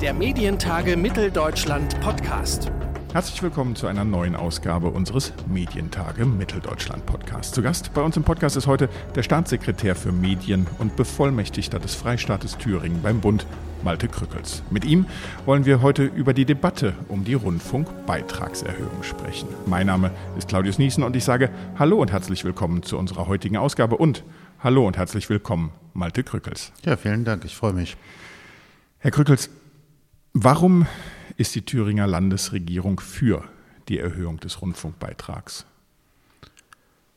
der Medientage Mitteldeutschland Podcast. Herzlich willkommen zu einer neuen Ausgabe unseres Medientage Mitteldeutschland Podcast. Zu Gast bei uns im Podcast ist heute der Staatssekretär für Medien und Bevollmächtigter des Freistaates Thüringen beim Bund, Malte Krückels. Mit ihm wollen wir heute über die Debatte um die Rundfunkbeitragserhöhung sprechen. Mein Name ist Claudius Niesen und ich sage Hallo und herzlich willkommen zu unserer heutigen Ausgabe und Hallo und herzlich willkommen, Malte Krückels. Ja, vielen Dank, ich freue mich. Herr Krückels, warum ist die Thüringer Landesregierung für die Erhöhung des Rundfunkbeitrags?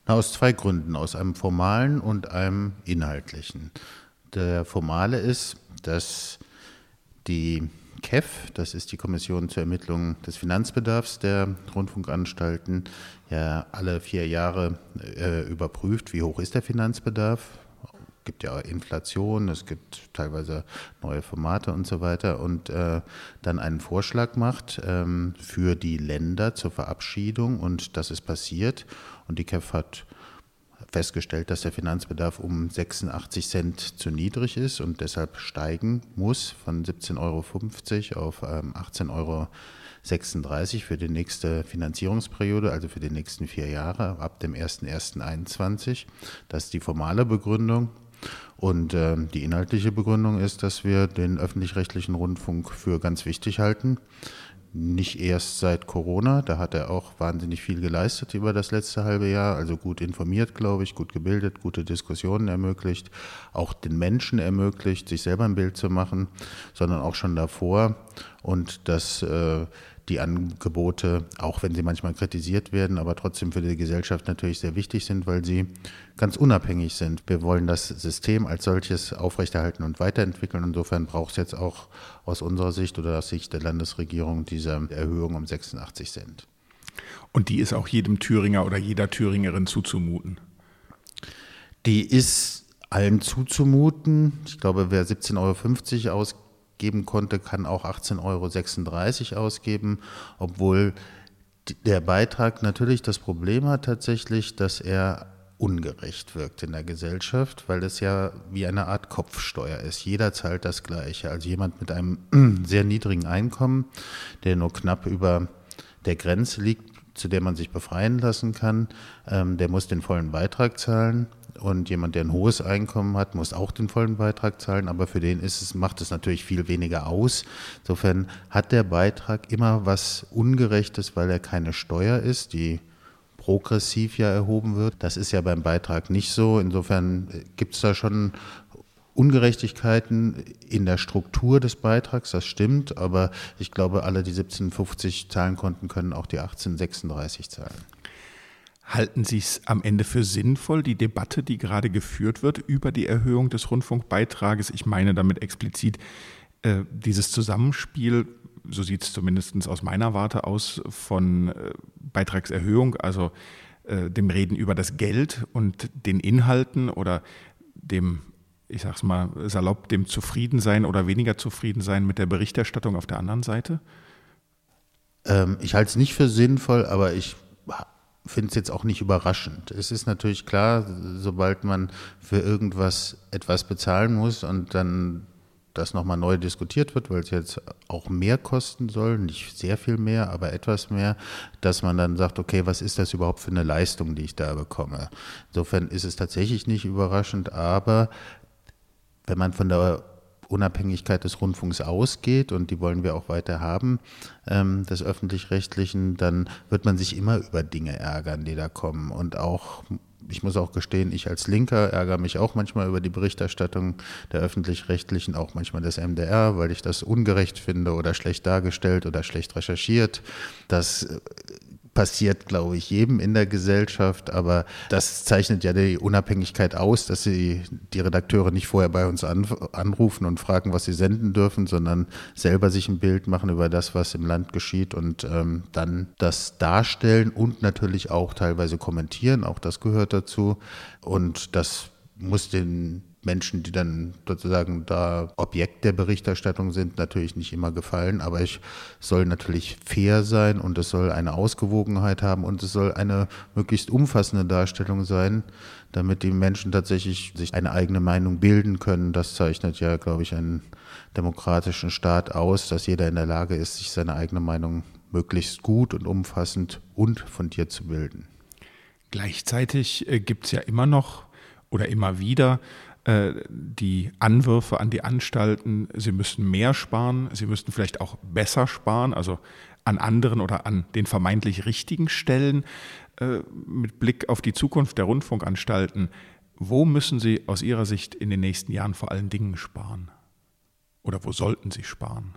aus zwei Gründen, aus einem formalen und einem inhaltlichen. Der formale ist, dass die KEF, das ist die Kommission zur Ermittlung des Finanzbedarfs der Rundfunkanstalten, ja alle vier Jahre äh, überprüft, wie hoch ist der Finanzbedarf gibt ja Inflation, es gibt teilweise neue Formate und so weiter und äh, dann einen Vorschlag macht ähm, für die Länder zur Verabschiedung und das ist passiert und die KEF hat festgestellt, dass der Finanzbedarf um 86 Cent zu niedrig ist und deshalb steigen muss von 17,50 Euro auf ähm, 18,36 Euro für die nächste Finanzierungsperiode, also für die nächsten vier Jahre ab dem 01.01.2021. Das ist die formale Begründung. Und äh, die inhaltliche Begründung ist, dass wir den öffentlich-rechtlichen Rundfunk für ganz wichtig halten. Nicht erst seit Corona, da hat er auch wahnsinnig viel geleistet über das letzte halbe Jahr, also gut informiert, glaube ich, gut gebildet, gute Diskussionen ermöglicht, auch den Menschen ermöglicht, sich selber ein Bild zu machen, sondern auch schon davor. Und das äh, die Angebote, auch wenn sie manchmal kritisiert werden, aber trotzdem für die Gesellschaft natürlich sehr wichtig sind, weil sie ganz unabhängig sind. Wir wollen das System als solches aufrechterhalten und weiterentwickeln. Insofern braucht es jetzt auch aus unserer Sicht oder aus Sicht der Landesregierung diese Erhöhung um 86 Cent. Und die ist auch jedem Thüringer oder jeder Thüringerin zuzumuten? Die ist allen zuzumuten. Ich glaube, wer 17,50 Euro ausgibt, geben konnte, kann auch 18,36 Euro ausgeben, obwohl der Beitrag natürlich das Problem hat tatsächlich, dass er ungerecht wirkt in der Gesellschaft, weil es ja wie eine Art Kopfsteuer ist. Jeder zahlt das Gleiche. Also jemand mit einem sehr niedrigen Einkommen, der nur knapp über der Grenze liegt, zu der man sich befreien lassen kann, ähm, der muss den vollen Beitrag zahlen. Und jemand, der ein hohes Einkommen hat, muss auch den vollen Beitrag zahlen, aber für den ist es, macht es natürlich viel weniger aus. Insofern hat der Beitrag immer was Ungerechtes, weil er keine Steuer ist, die progressiv ja erhoben wird. Das ist ja beim Beitrag nicht so. Insofern äh, gibt es da schon Ungerechtigkeiten in der Struktur des Beitrags, das stimmt, aber ich glaube, alle, die 1750 zahlen konnten, können auch die 1836 zahlen. Halten Sie es am Ende für sinnvoll, die Debatte, die gerade geführt wird über die Erhöhung des Rundfunkbeitrages? Ich meine damit explizit äh, dieses Zusammenspiel, so sieht es zumindest aus meiner Warte aus, von äh, Beitragserhöhung, also äh, dem Reden über das Geld und den Inhalten oder dem, ich sag's mal salopp, dem Zufriedensein oder weniger Zufriedensein mit der Berichterstattung auf der anderen Seite? Ähm, ich halte es nicht für sinnvoll, aber ich finde es jetzt auch nicht überraschend. Es ist natürlich klar, sobald man für irgendwas etwas bezahlen muss und dann das nochmal neu diskutiert wird, weil es jetzt auch mehr kosten soll, nicht sehr viel mehr, aber etwas mehr, dass man dann sagt, okay, was ist das überhaupt für eine Leistung, die ich da bekomme? Insofern ist es tatsächlich nicht überraschend, aber wenn man von der Unabhängigkeit des Rundfunks ausgeht, und die wollen wir auch weiter haben, ähm, des öffentlich-rechtlichen, dann wird man sich immer über Dinge ärgern, die da kommen. Und auch, ich muss auch gestehen, ich als Linker ärgere mich auch manchmal über die Berichterstattung der öffentlich-rechtlichen, auch manchmal des MDR, weil ich das ungerecht finde oder schlecht dargestellt oder schlecht recherchiert. Das passiert, glaube ich, jedem in der Gesellschaft, aber das zeichnet ja die Unabhängigkeit aus, dass sie die Redakteure nicht vorher bei uns an, anrufen und fragen, was sie senden dürfen, sondern selber sich ein Bild machen über das, was im Land geschieht und ähm, dann das darstellen und natürlich auch teilweise kommentieren, auch das gehört dazu. Und das muss den Menschen, die dann sozusagen da Objekt der Berichterstattung sind, natürlich nicht immer gefallen. Aber es soll natürlich fair sein und es soll eine Ausgewogenheit haben und es soll eine möglichst umfassende Darstellung sein, damit die Menschen tatsächlich sich eine eigene Meinung bilden können. Das zeichnet ja, glaube ich, einen demokratischen Staat aus, dass jeder in der Lage ist, sich seine eigene Meinung möglichst gut und umfassend und fundiert zu bilden. Gleichzeitig äh, gibt es ja immer noch oder immer wieder die Anwürfe an die Anstalten, sie müssten mehr sparen, sie müssten vielleicht auch besser sparen, also an anderen oder an den vermeintlich richtigen Stellen äh, mit Blick auf die Zukunft der Rundfunkanstalten. Wo müssen Sie aus Ihrer Sicht in den nächsten Jahren vor allen Dingen sparen? Oder wo sollten Sie sparen?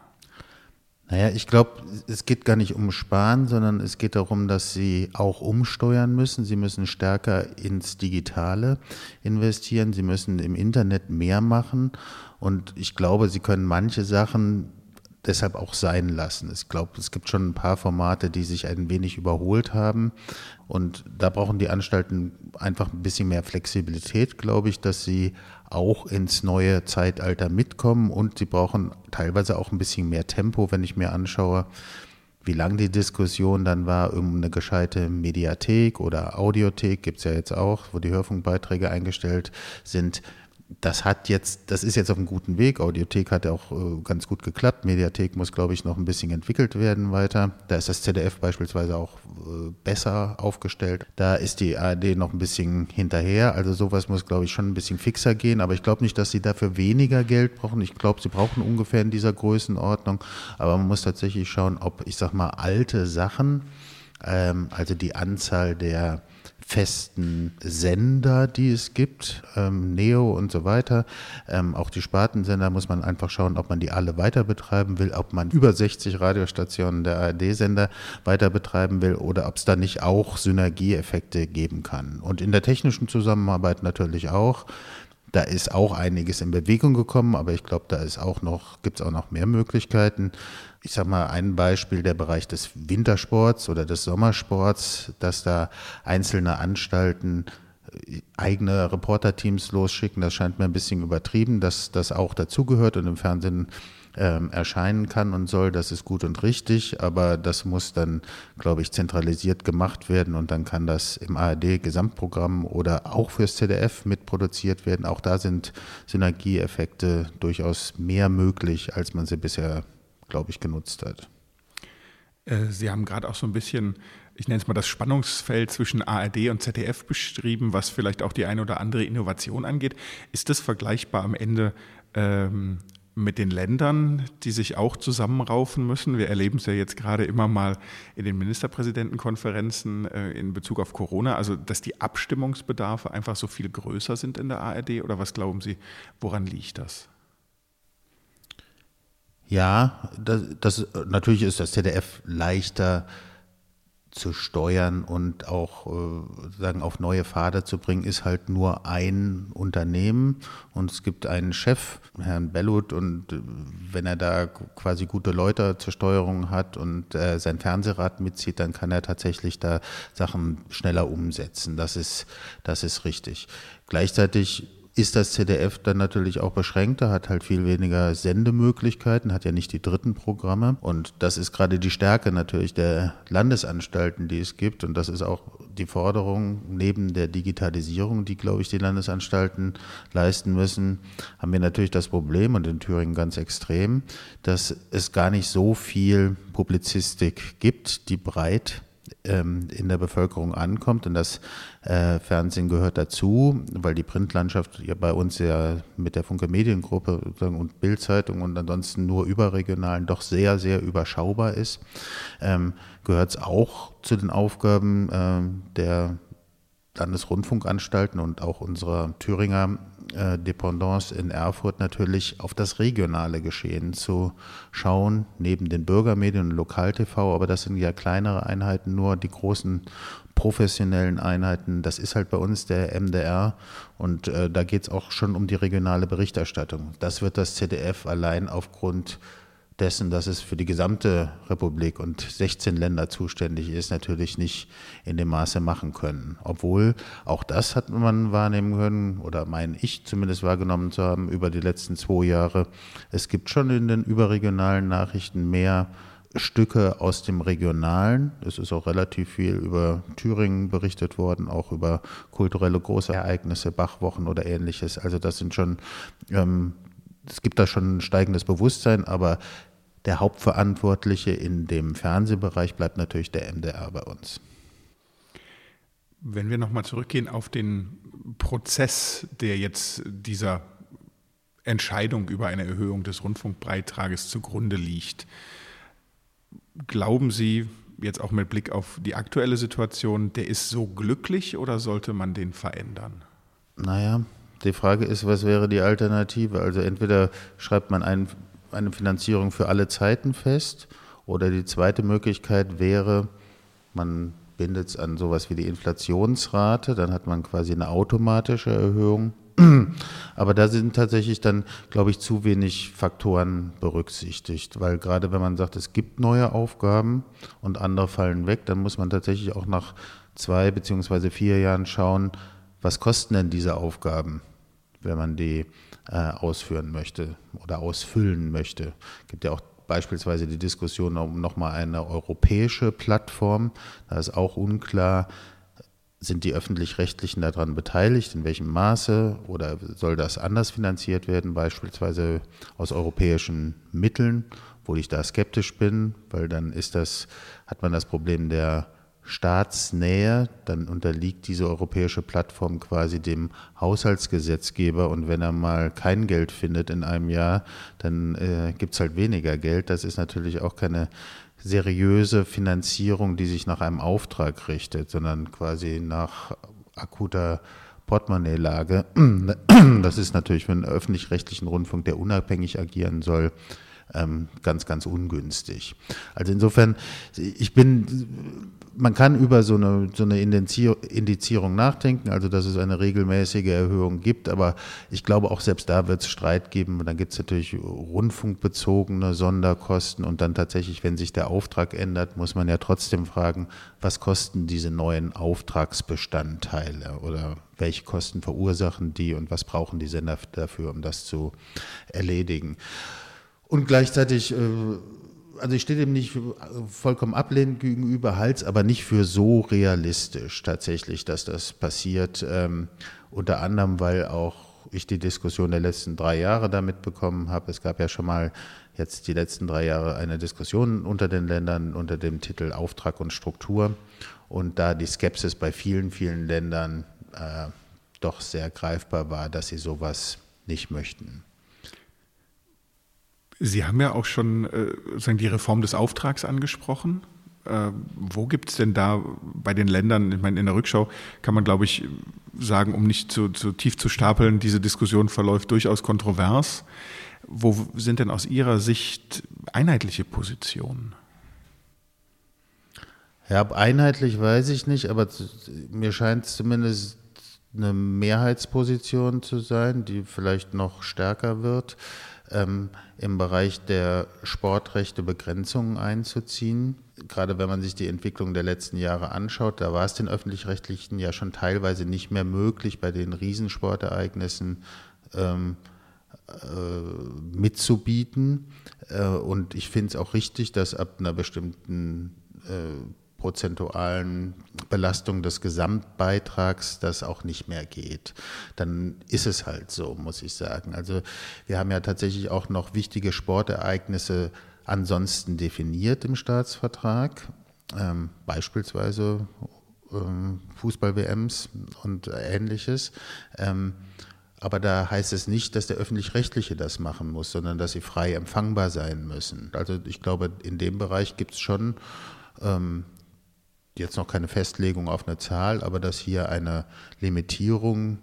Naja, ich glaube, es geht gar nicht um Sparen, sondern es geht darum, dass sie auch umsteuern müssen. Sie müssen stärker ins Digitale investieren. Sie müssen im Internet mehr machen. Und ich glaube, sie können manche Sachen deshalb auch sein lassen. Ich glaube, es gibt schon ein paar Formate, die sich ein wenig überholt haben. Und da brauchen die Anstalten einfach ein bisschen mehr Flexibilität, glaube ich, dass sie auch ins neue Zeitalter mitkommen und sie brauchen teilweise auch ein bisschen mehr Tempo, wenn ich mir anschaue, wie lang die Diskussion dann war um eine gescheite Mediathek oder Audiothek, gibt es ja jetzt auch, wo die Hörfunkbeiträge eingestellt sind das hat jetzt, das ist jetzt auf einem guten Weg. Audiothek hat ja auch äh, ganz gut geklappt. Mediathek muss, glaube ich, noch ein bisschen entwickelt werden weiter. Da ist das ZDF beispielsweise auch äh, besser aufgestellt. Da ist die ARD noch ein bisschen hinterher. Also sowas muss, glaube ich, schon ein bisschen fixer gehen. Aber ich glaube nicht, dass sie dafür weniger Geld brauchen. Ich glaube, sie brauchen ungefähr in dieser Größenordnung. Aber man muss tatsächlich schauen, ob, ich sag mal, alte Sachen, ähm, also die Anzahl der festen Sender, die es gibt, ähm, Neo und so weiter. Ähm, auch die Spartensender muss man einfach schauen, ob man die alle weiter betreiben will, ob man über 60 Radiostationen der ARD-Sender weiter betreiben will oder ob es da nicht auch Synergieeffekte geben kann. Und in der technischen Zusammenarbeit natürlich auch. Da ist auch einiges in Bewegung gekommen, aber ich glaube, da ist auch noch, gibt es auch noch mehr Möglichkeiten. Ich sage mal ein Beispiel, der Bereich des Wintersports oder des Sommersports, dass da einzelne Anstalten äh, eigene Reporterteams losschicken, das scheint mir ein bisschen übertrieben, dass das auch dazugehört und im Fernsehen ähm, erscheinen kann und soll, das ist gut und richtig, aber das muss dann, glaube ich, zentralisiert gemacht werden und dann kann das im ARD-Gesamtprogramm oder auch fürs ZDF mitproduziert werden. Auch da sind Synergieeffekte durchaus mehr möglich, als man sie bisher, glaube ich, genutzt hat. Äh, sie haben gerade auch so ein bisschen, ich nenne es mal das Spannungsfeld zwischen ARD und ZDF beschrieben, was vielleicht auch die eine oder andere Innovation angeht. Ist das vergleichbar am Ende ähm, mit den Ländern, die sich auch zusammenraufen müssen. Wir erleben es ja jetzt gerade immer mal in den Ministerpräsidentenkonferenzen äh, in Bezug auf Corona, also dass die Abstimmungsbedarfe einfach so viel größer sind in der ARD. Oder was glauben Sie, woran liegt das? Ja, das, das natürlich ist das ZDF leichter zu steuern und auch äh, sagen auf neue Pfade zu bringen, ist halt nur ein Unternehmen und es gibt einen Chef, Herrn Bellut, und äh, wenn er da quasi gute Leute zur Steuerung hat und äh, sein Fernsehrat mitzieht, dann kann er tatsächlich da Sachen schneller umsetzen. Das ist, das ist richtig. Gleichzeitig ist das ZDF dann natürlich auch beschränkter, hat halt viel weniger Sendemöglichkeiten, hat ja nicht die dritten Programme. Und das ist gerade die Stärke natürlich der Landesanstalten, die es gibt. Und das ist auch die Forderung neben der Digitalisierung, die, glaube ich, die Landesanstalten leisten müssen, haben wir natürlich das Problem und in Thüringen ganz extrem, dass es gar nicht so viel Publizistik gibt, die breit ähm, in der Bevölkerung ankommt. Und das äh, Fernsehen gehört dazu, weil die Printlandschaft ja bei uns ja mit der Funke Mediengruppe und Bildzeitung und ansonsten nur überregionalen doch sehr, sehr überschaubar ist. Ähm, gehört es auch zu den Aufgaben äh, der Landesrundfunkanstalten und auch unserer Thüringer äh, Dependance in Erfurt natürlich auf das regionale Geschehen zu schauen, neben den Bürgermedien und Lokal-TV, aber das sind ja kleinere Einheiten, nur die großen professionellen Einheiten, das ist halt bei uns der MDR und äh, da geht es auch schon um die regionale Berichterstattung. Das wird das ZDF allein aufgrund dessen, dass es für die gesamte Republik und 16 Länder zuständig ist, natürlich nicht in dem Maße machen können. Obwohl auch das hat man wahrnehmen können, oder meine ich zumindest wahrgenommen zu haben über die letzten zwei Jahre. Es gibt schon in den überregionalen Nachrichten mehr Stücke aus dem Regionalen. Es ist auch relativ viel über Thüringen berichtet worden, auch über kulturelle Großereignisse, Bachwochen oder ähnliches. Also das sind schon ähm, es gibt da schon ein steigendes Bewusstsein, aber der Hauptverantwortliche in dem Fernsehbereich bleibt natürlich der MDR bei uns. Wenn wir nochmal zurückgehen auf den Prozess, der jetzt dieser Entscheidung über eine Erhöhung des Rundfunkbeitrages zugrunde liegt, glauben Sie jetzt auch mit Blick auf die aktuelle Situation, der ist so glücklich oder sollte man den verändern? Naja, die Frage ist, was wäre die Alternative? Also entweder schreibt man ein, eine Finanzierung für alle Zeiten fest oder die zweite Möglichkeit wäre, man bindet es an sowas wie die Inflationsrate, dann hat man quasi eine automatische Erhöhung. Aber da sind tatsächlich dann, glaube ich, zu wenig Faktoren berücksichtigt, weil gerade wenn man sagt, es gibt neue Aufgaben und andere fallen weg, dann muss man tatsächlich auch nach zwei beziehungsweise vier Jahren schauen, was kosten denn diese Aufgaben? wenn man die ausführen möchte oder ausfüllen möchte. Es gibt ja auch beispielsweise die Diskussion um nochmal eine europäische Plattform. Da ist auch unklar, sind die öffentlich-rechtlichen daran beteiligt, in welchem Maße oder soll das anders finanziert werden, beispielsweise aus europäischen Mitteln, wo ich da skeptisch bin, weil dann ist das, hat man das Problem der Staatsnähe, dann unterliegt diese europäische Plattform quasi dem Haushaltsgesetzgeber und wenn er mal kein Geld findet in einem Jahr, dann äh, gibt es halt weniger Geld. Das ist natürlich auch keine seriöse Finanzierung, die sich nach einem Auftrag richtet, sondern quasi nach akuter Portemonnaie-Lage. Das ist natürlich für einen öffentlich-rechtlichen Rundfunk, der unabhängig agieren soll, ganz, ganz ungünstig. Also insofern, ich bin man kann über so eine, so eine Indizierung nachdenken, also dass es eine regelmäßige Erhöhung gibt, aber ich glaube auch selbst da wird es Streit geben. Und dann gibt es natürlich rundfunkbezogene Sonderkosten und dann tatsächlich, wenn sich der Auftrag ändert, muss man ja trotzdem fragen, was kosten diese neuen Auftragsbestandteile oder welche Kosten verursachen die und was brauchen die Sender dafür, um das zu erledigen. Und gleichzeitig äh, also ich stehe dem nicht vollkommen ablehnend gegenüber, halte es aber nicht für so realistisch tatsächlich, dass das passiert. Ähm, unter anderem, weil auch ich die Diskussion der letzten drei Jahre damit bekommen habe. Es gab ja schon mal jetzt die letzten drei Jahre eine Diskussion unter den Ländern unter dem Titel Auftrag und Struktur. Und da die Skepsis bei vielen, vielen Ländern äh, doch sehr greifbar war, dass sie sowas nicht möchten. Sie haben ja auch schon äh, sagen, die Reform des Auftrags angesprochen. Äh, wo gibt es denn da bei den Ländern, ich meine, in der Rückschau kann man, glaube ich, sagen, um nicht zu, zu tief zu stapeln, diese Diskussion verläuft durchaus kontrovers. Wo sind denn aus Ihrer Sicht einheitliche Positionen? Ja, einheitlich weiß ich nicht, aber mir scheint es zumindest eine Mehrheitsposition zu sein, die vielleicht noch stärker wird ähm, im Bereich der Sportrechte Begrenzungen einzuziehen. Gerade wenn man sich die Entwicklung der letzten Jahre anschaut, da war es den öffentlich-rechtlichen ja schon teilweise nicht mehr möglich, bei den Riesensportereignissen ähm, äh, mitzubieten. Äh, und ich finde es auch richtig, dass ab einer bestimmten äh, prozentualen Belastung des Gesamtbeitrags das auch nicht mehr geht. Dann ist es halt so, muss ich sagen. Also wir haben ja tatsächlich auch noch wichtige Sportereignisse ansonsten definiert im Staatsvertrag, ähm, beispielsweise ähm, Fußball-WMs und ähnliches. Ähm, aber da heißt es nicht, dass der öffentlich-rechtliche das machen muss, sondern dass sie frei empfangbar sein müssen. Also ich glaube, in dem Bereich gibt es schon ähm, jetzt noch keine Festlegung auf eine Zahl, aber dass hier eine Limitierung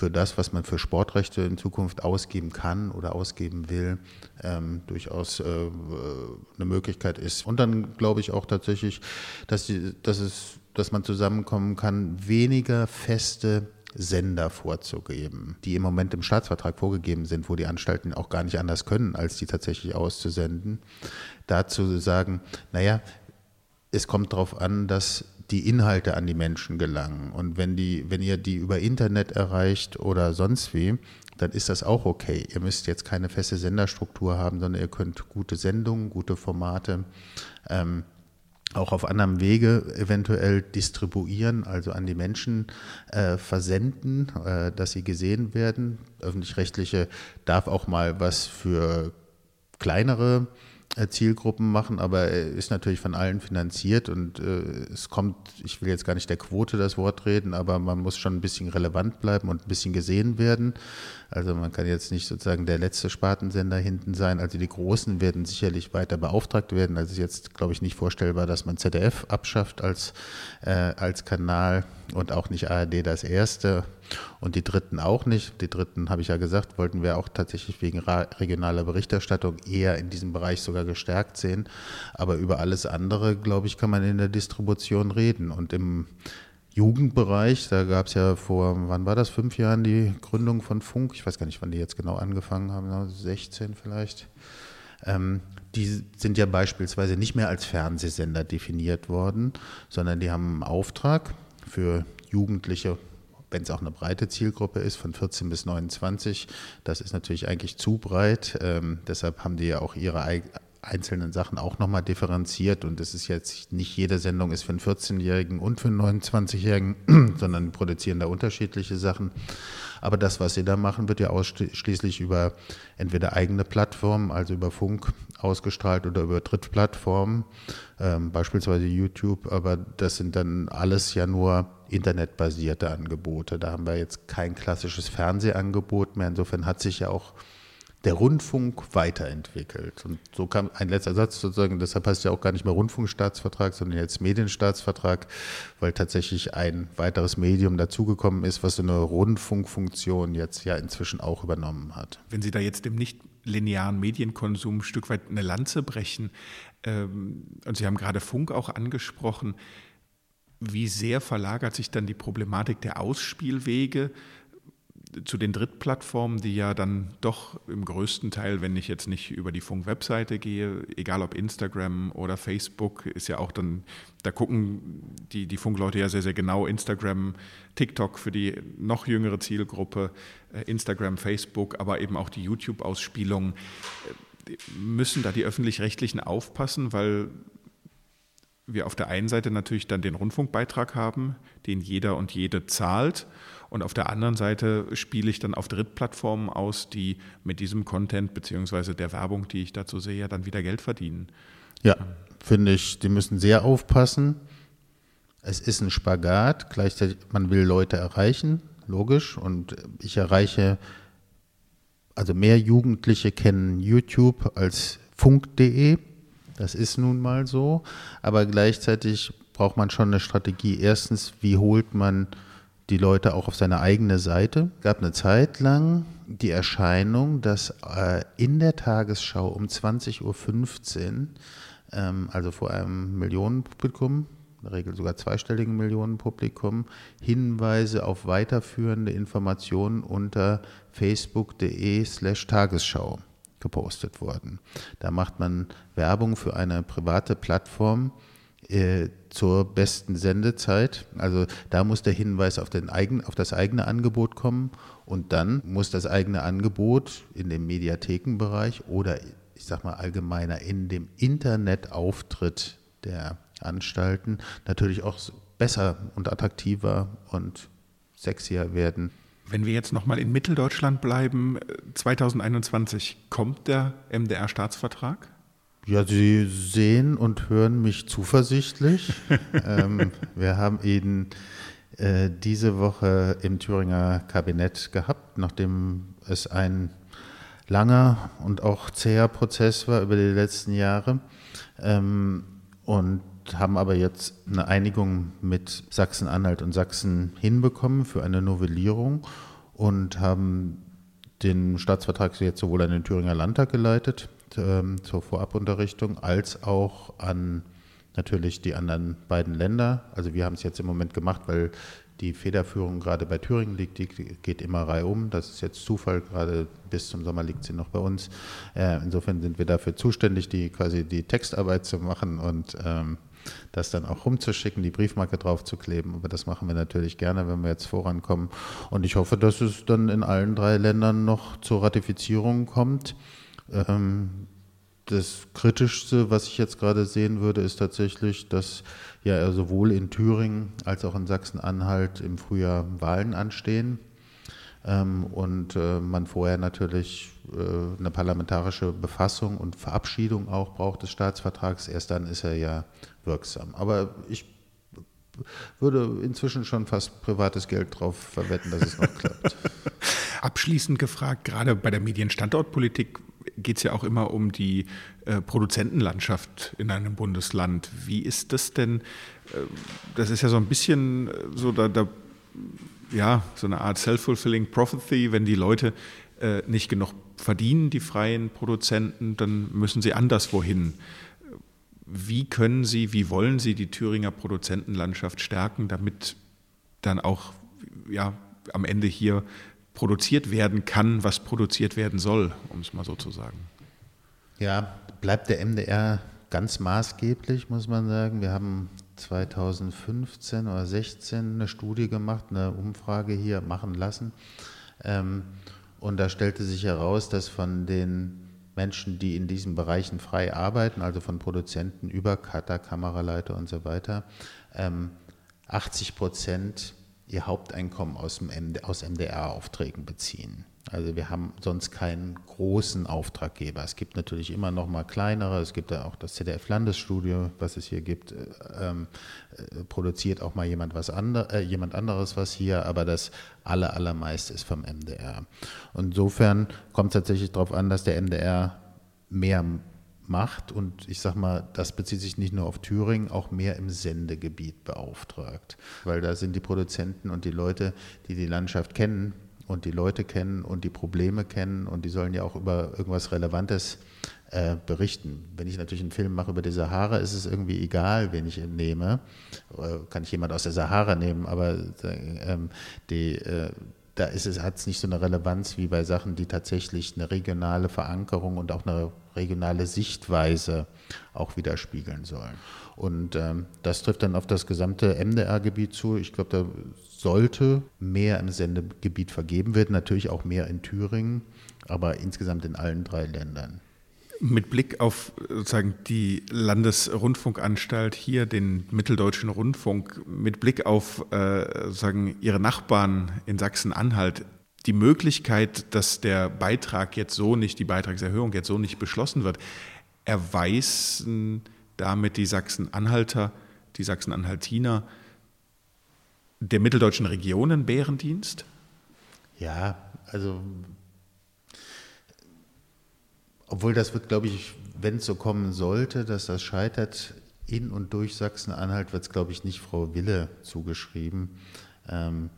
für das, was man für Sportrechte in Zukunft ausgeben kann oder ausgeben will, ähm, durchaus äh, eine Möglichkeit ist. Und dann glaube ich auch tatsächlich, dass, die, dass, es, dass man zusammenkommen kann, weniger feste Sender vorzugeben, die im Moment im Staatsvertrag vorgegeben sind, wo die Anstalten auch gar nicht anders können, als die tatsächlich auszusenden, dazu sagen, naja, es kommt darauf an, dass die Inhalte an die Menschen gelangen. Und wenn, die, wenn ihr die über Internet erreicht oder sonst wie, dann ist das auch okay. Ihr müsst jetzt keine feste Senderstruktur haben, sondern ihr könnt gute Sendungen, gute Formate ähm, auch auf anderem Wege eventuell distribuieren, also an die Menschen äh, versenden, äh, dass sie gesehen werden. Öffentlich-rechtliche darf auch mal was für kleinere äh, Zielgruppen machen, aber er ist natürlich von allen finanziert und äh, es kommt, ich will jetzt gar nicht der Quote das Wort reden, aber man muss schon ein bisschen relevant bleiben und ein bisschen gesehen werden. Also man kann jetzt nicht sozusagen der letzte Spartensender hinten sein. Also die Großen werden sicherlich weiter beauftragt werden. Also ist jetzt, glaube ich, nicht vorstellbar, dass man ZDF abschafft als, äh, als Kanal und auch nicht ARD das erste und die dritten auch nicht. Die dritten, habe ich ja gesagt, wollten wir auch tatsächlich wegen regionaler Berichterstattung eher in diesem Bereich sogar gestärkt sehen. Aber über alles andere, glaube ich, kann man in der Distribution reden. Und im Jugendbereich, da gab es ja vor, wann war das, fünf Jahren die Gründung von Funk. Ich weiß gar nicht, wann die jetzt genau angefangen haben, 16 vielleicht. Ähm, die sind ja beispielsweise nicht mehr als Fernsehsender definiert worden, sondern die haben einen Auftrag für Jugendliche, wenn es auch eine breite Zielgruppe ist, von 14 bis 29. Das ist natürlich eigentlich zu breit. Ähm, deshalb haben die ja auch ihre einzelnen Sachen auch nochmal differenziert und es ist jetzt nicht jede Sendung ist für einen 14-Jährigen und für einen 29-Jährigen, sondern produzieren da unterschiedliche Sachen. Aber das, was sie da machen, wird ja ausschließlich über entweder eigene Plattformen, also über Funk ausgestrahlt oder über Drittplattformen, ähm, beispielsweise YouTube. Aber das sind dann alles ja nur internetbasierte Angebote. Da haben wir jetzt kein klassisches Fernsehangebot mehr. Insofern hat sich ja auch der Rundfunk weiterentwickelt. Und so kam ein letzter Satz sozusagen, deshalb heißt ja auch gar nicht mehr Rundfunkstaatsvertrag, sondern jetzt Medienstaatsvertrag, weil tatsächlich ein weiteres Medium dazugekommen ist, was so eine Rundfunkfunktion jetzt ja inzwischen auch übernommen hat. Wenn Sie da jetzt dem nicht linearen Medienkonsum ein Stück weit eine Lanze brechen, ähm, und Sie haben gerade Funk auch angesprochen, wie sehr verlagert sich dann die Problematik der Ausspielwege zu den Drittplattformen, die ja dann doch im größten Teil, wenn ich jetzt nicht über die Funk-Webseite gehe, egal ob Instagram oder Facebook, ist ja auch dann, da gucken die, die Funkleute ja sehr, sehr genau Instagram, TikTok für die noch jüngere Zielgruppe, äh, Instagram, Facebook, aber eben auch die YouTube-Ausspielungen. Äh, müssen da die öffentlich-rechtlichen aufpassen, weil wir auf der einen Seite natürlich dann den Rundfunkbeitrag haben, den jeder und jede zahlt und auf der anderen Seite spiele ich dann auf Drittplattformen aus, die mit diesem Content beziehungsweise der Werbung, die ich dazu sehe, dann wieder Geld verdienen. Ja, finde ich, die müssen sehr aufpassen. Es ist ein Spagat, gleichzeitig, man will Leute erreichen, logisch, und ich erreiche, also mehr Jugendliche kennen YouTube als funk.de, das ist nun mal so, aber gleichzeitig braucht man schon eine Strategie. Erstens, wie holt man die Leute auch auf seine eigene Seite. Es gab eine Zeit lang die Erscheinung, dass äh, in der Tagesschau um 20.15 Uhr, ähm, also vor einem Millionenpublikum, in der Regel sogar zweistelligen Millionenpublikum, Hinweise auf weiterführende Informationen unter facebook.de slash Tagesschau gepostet wurden. Da macht man Werbung für eine private Plattform, äh, zur besten Sendezeit. Also da muss der Hinweis auf, den eigen, auf das eigene Angebot kommen und dann muss das eigene Angebot in dem Mediathekenbereich oder ich sag mal allgemeiner in dem Internetauftritt der Anstalten natürlich auch besser und attraktiver und sexier werden. Wenn wir jetzt nochmal in Mitteldeutschland bleiben, 2021 äh, kommt der MDR-Staatsvertrag? Ja, Sie sehen und hören mich zuversichtlich. ähm, wir haben ihn äh, diese Woche im Thüringer Kabinett gehabt, nachdem es ein langer und auch zäher Prozess war über die letzten Jahre. Ähm, und haben aber jetzt eine Einigung mit Sachsen-Anhalt und Sachsen hinbekommen für eine Novellierung und haben den Staatsvertrag jetzt sowohl an den Thüringer Landtag geleitet, ähm, zur Vorabunterrichtung als auch an natürlich die anderen beiden Länder. Also wir haben es jetzt im Moment gemacht, weil die Federführung gerade bei Thüringen liegt, die geht immer reihum. Das ist jetzt Zufall, gerade bis zum Sommer liegt sie noch bei uns. Äh, insofern sind wir dafür zuständig, die quasi die Textarbeit zu machen und ähm, das dann auch rumzuschicken, die Briefmarke draufzukleben. Aber das machen wir natürlich gerne, wenn wir jetzt vorankommen. Und ich hoffe, dass es dann in allen drei Ländern noch zur Ratifizierung kommt. Ähm, das Kritischste, was ich jetzt gerade sehen würde, ist tatsächlich, dass ja sowohl in Thüringen als auch in Sachsen-Anhalt im Frühjahr Wahlen anstehen und äh, man vorher natürlich äh, eine parlamentarische Befassung und Verabschiedung auch braucht des Staatsvertrags. Erst dann ist er ja wirksam. Aber ich würde inzwischen schon fast privates Geld darauf verwetten, dass es noch klappt. Abschließend gefragt, gerade bei der Medienstandortpolitik geht es ja auch immer um die äh, Produzentenlandschaft in einem Bundesland. Wie ist das denn? Äh, das ist ja so ein bisschen äh, so, da, da, ja, so eine Art self-fulfilling prophecy, wenn die Leute äh, nicht genug verdienen, die freien Produzenten, dann müssen sie anderswohin. Wie können Sie, wie wollen Sie die Thüringer Produzentenlandschaft stärken, damit dann auch ja, am Ende hier produziert werden kann, was produziert werden soll, um es mal so zu sagen. Ja, bleibt der MDR ganz maßgeblich, muss man sagen. Wir haben 2015 oder 2016 eine Studie gemacht, eine Umfrage hier machen lassen. Ähm, und da stellte sich heraus, dass von den Menschen, die in diesen Bereichen frei arbeiten, also von Produzenten über Cutter, Kameraleiter und so weiter, 80 ähm, Prozent ihr Haupteinkommen aus, MDR-Aufträgen beziehen. Also wir haben sonst keinen großen Auftraggeber. Es gibt natürlich immer noch mal kleinere. Es gibt ja auch das ZDF-Landesstudio, was es hier gibt, äh, ähm, äh, produziert auch mal jemand was andere, äh, jemand anderes was hier, aber das aller allermeiste ist vom MDR. Und insofern kommt es tatsächlich darauf an, dass der MDR mehr macht und ich sag mal, das bezieht sich nicht nur auf Thüringen, auch mehr im Sendegebiet beauftragt, weil da sind die Produzenten und die Leute, die die Landschaft kennen und die Leute kennen und die Probleme kennen und die sollen ja auch über irgendwas Relevantes äh, berichten. Wenn ich natürlich einen Film mache über die Sahara, ist es irgendwie egal, wen ich nehme. Äh, kann ich jemand aus der Sahara nehmen, aber äh, die äh, da ist es, hat es nicht so eine Relevanz wie bei Sachen, die tatsächlich eine regionale Verankerung und auch eine regionale Sichtweise auch widerspiegeln sollen. Und ähm, das trifft dann auf das gesamte MDR-Gebiet zu. Ich glaube, da sollte mehr im Sendegebiet vergeben werden, natürlich auch mehr in Thüringen, aber insgesamt in allen drei Ländern. Mit Blick auf sozusagen die Landesrundfunkanstalt hier, den Mitteldeutschen Rundfunk, mit Blick auf äh, sagen ihre Nachbarn in Sachsen-Anhalt, die Möglichkeit, dass der Beitrag jetzt so nicht, die Beitragserhöhung jetzt so nicht beschlossen wird, erweisen damit die Sachsen-Anhalter, die Sachsen-Anhaltiner der mitteldeutschen Regionen Bärendienst? Ja, also obwohl das wird, glaube ich, wenn es so kommen sollte, dass das scheitert, in und durch Sachsen-Anhalt wird es, glaube ich, nicht Frau Wille zugeschrieben. Ähm,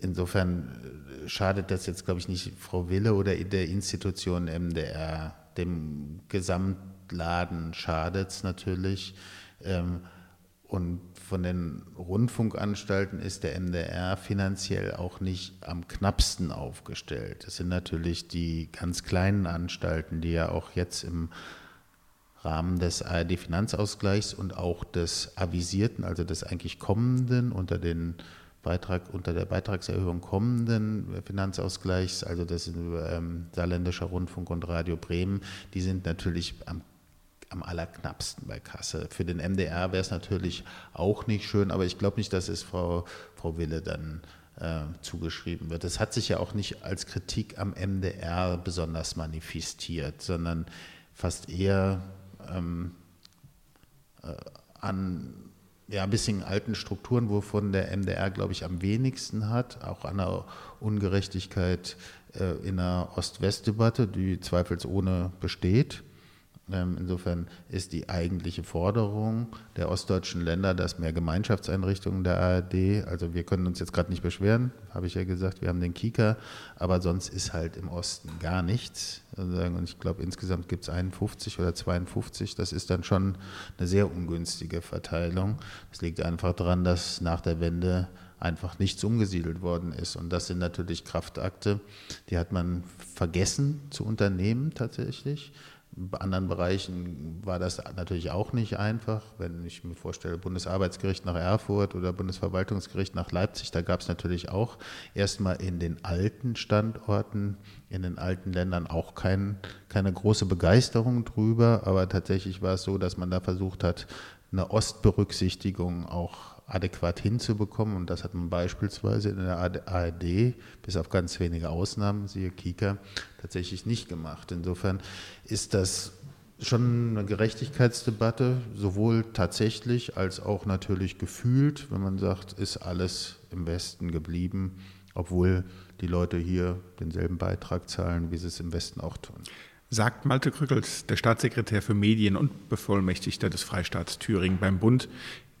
insofern äh, schadet das jetzt, glaube ich, nicht Frau Wille oder in der Institution MDR. Dem Gesamtladen schadet es natürlich. Ähm, und von den Rundfunkanstalten ist der MDR finanziell auch nicht am knappsten aufgestellt. Es sind natürlich die ganz kleinen Anstalten, die ja auch jetzt im Rahmen des ARD-Finanzausgleichs und auch des avisierten, also des eigentlich kommenden unter den Beitrag unter der Beitragserhöhung kommenden Finanzausgleichs, also das ähm, Saarländischer Rundfunk und Radio Bremen, die sind natürlich am am allerknappsten bei Kasse. Für den MDR wäre es natürlich auch nicht schön, aber ich glaube nicht, dass es Frau, Frau Wille dann äh, zugeschrieben wird. Das hat sich ja auch nicht als Kritik am MDR besonders manifestiert, sondern fast eher ähm, äh, an ja, ein bisschen alten Strukturen, wovon der MDR, glaube ich, am wenigsten hat, auch an der Ungerechtigkeit äh, in der Ost-West-Debatte, die zweifelsohne besteht. Ähm, insofern ist die eigentliche Forderung der ostdeutschen Länder, dass mehr Gemeinschaftseinrichtungen der ARD, also wir können uns jetzt gerade nicht beschweren, habe ich ja gesagt, wir haben den Kika, aber sonst ist halt im Osten gar nichts. Und ich glaube, insgesamt gibt es 51 oder 52. Das ist dann schon eine sehr ungünstige Verteilung. Das liegt einfach daran, dass nach der Wende einfach nichts umgesiedelt worden ist. Und das sind natürlich Kraftakte, die hat man vergessen zu unternehmen tatsächlich. Bei anderen Bereichen war das natürlich auch nicht einfach. Wenn ich mir vorstelle, Bundesarbeitsgericht nach Erfurt oder Bundesverwaltungsgericht nach Leipzig, da gab es natürlich auch erstmal in den alten Standorten, in den alten Ländern auch kein, keine große Begeisterung drüber. Aber tatsächlich war es so, dass man da versucht hat, eine Ostberücksichtigung auch adäquat hinzubekommen. Und das hat man beispielsweise in der ARD, bis auf ganz wenige Ausnahmen, siehe Kika, tatsächlich nicht gemacht. Insofern ist das schon eine Gerechtigkeitsdebatte, sowohl tatsächlich als auch natürlich gefühlt, wenn man sagt, ist alles im Westen geblieben, obwohl die Leute hier denselben Beitrag zahlen, wie sie es im Westen auch tun. Sagt Malte Krückelt, der Staatssekretär für Medien und Bevollmächtigter des Freistaats Thüringen beim Bund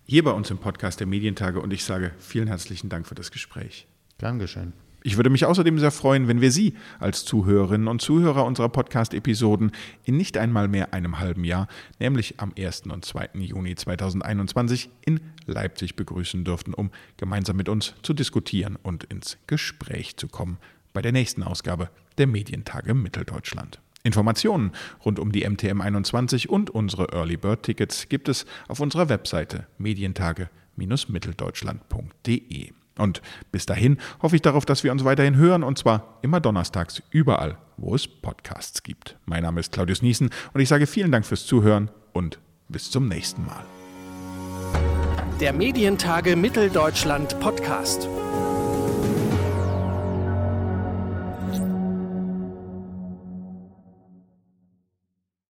hier bei uns im Podcast der Medientage und ich sage vielen herzlichen Dank für das Gespräch. Gern geschehen. Ich würde mich außerdem sehr freuen, wenn wir Sie als Zuhörerinnen und Zuhörer unserer Podcast-Episoden in nicht einmal mehr einem halben Jahr, nämlich am 1. und 2. Juni 2021 in Leipzig begrüßen dürften, um gemeinsam mit uns zu diskutieren und ins Gespräch zu kommen bei der nächsten Ausgabe der Medientage Mitteldeutschland. Informationen rund um die MTM 21 und unsere Early Bird Tickets gibt es auf unserer Webseite medientage-mitteldeutschland.de. Und bis dahin hoffe ich darauf, dass wir uns weiterhin hören und zwar immer donnerstags überall, wo es Podcasts gibt. Mein Name ist Claudius Niesen und ich sage vielen Dank fürs Zuhören und bis zum nächsten Mal. Der Medientage Mitteldeutschland Podcast.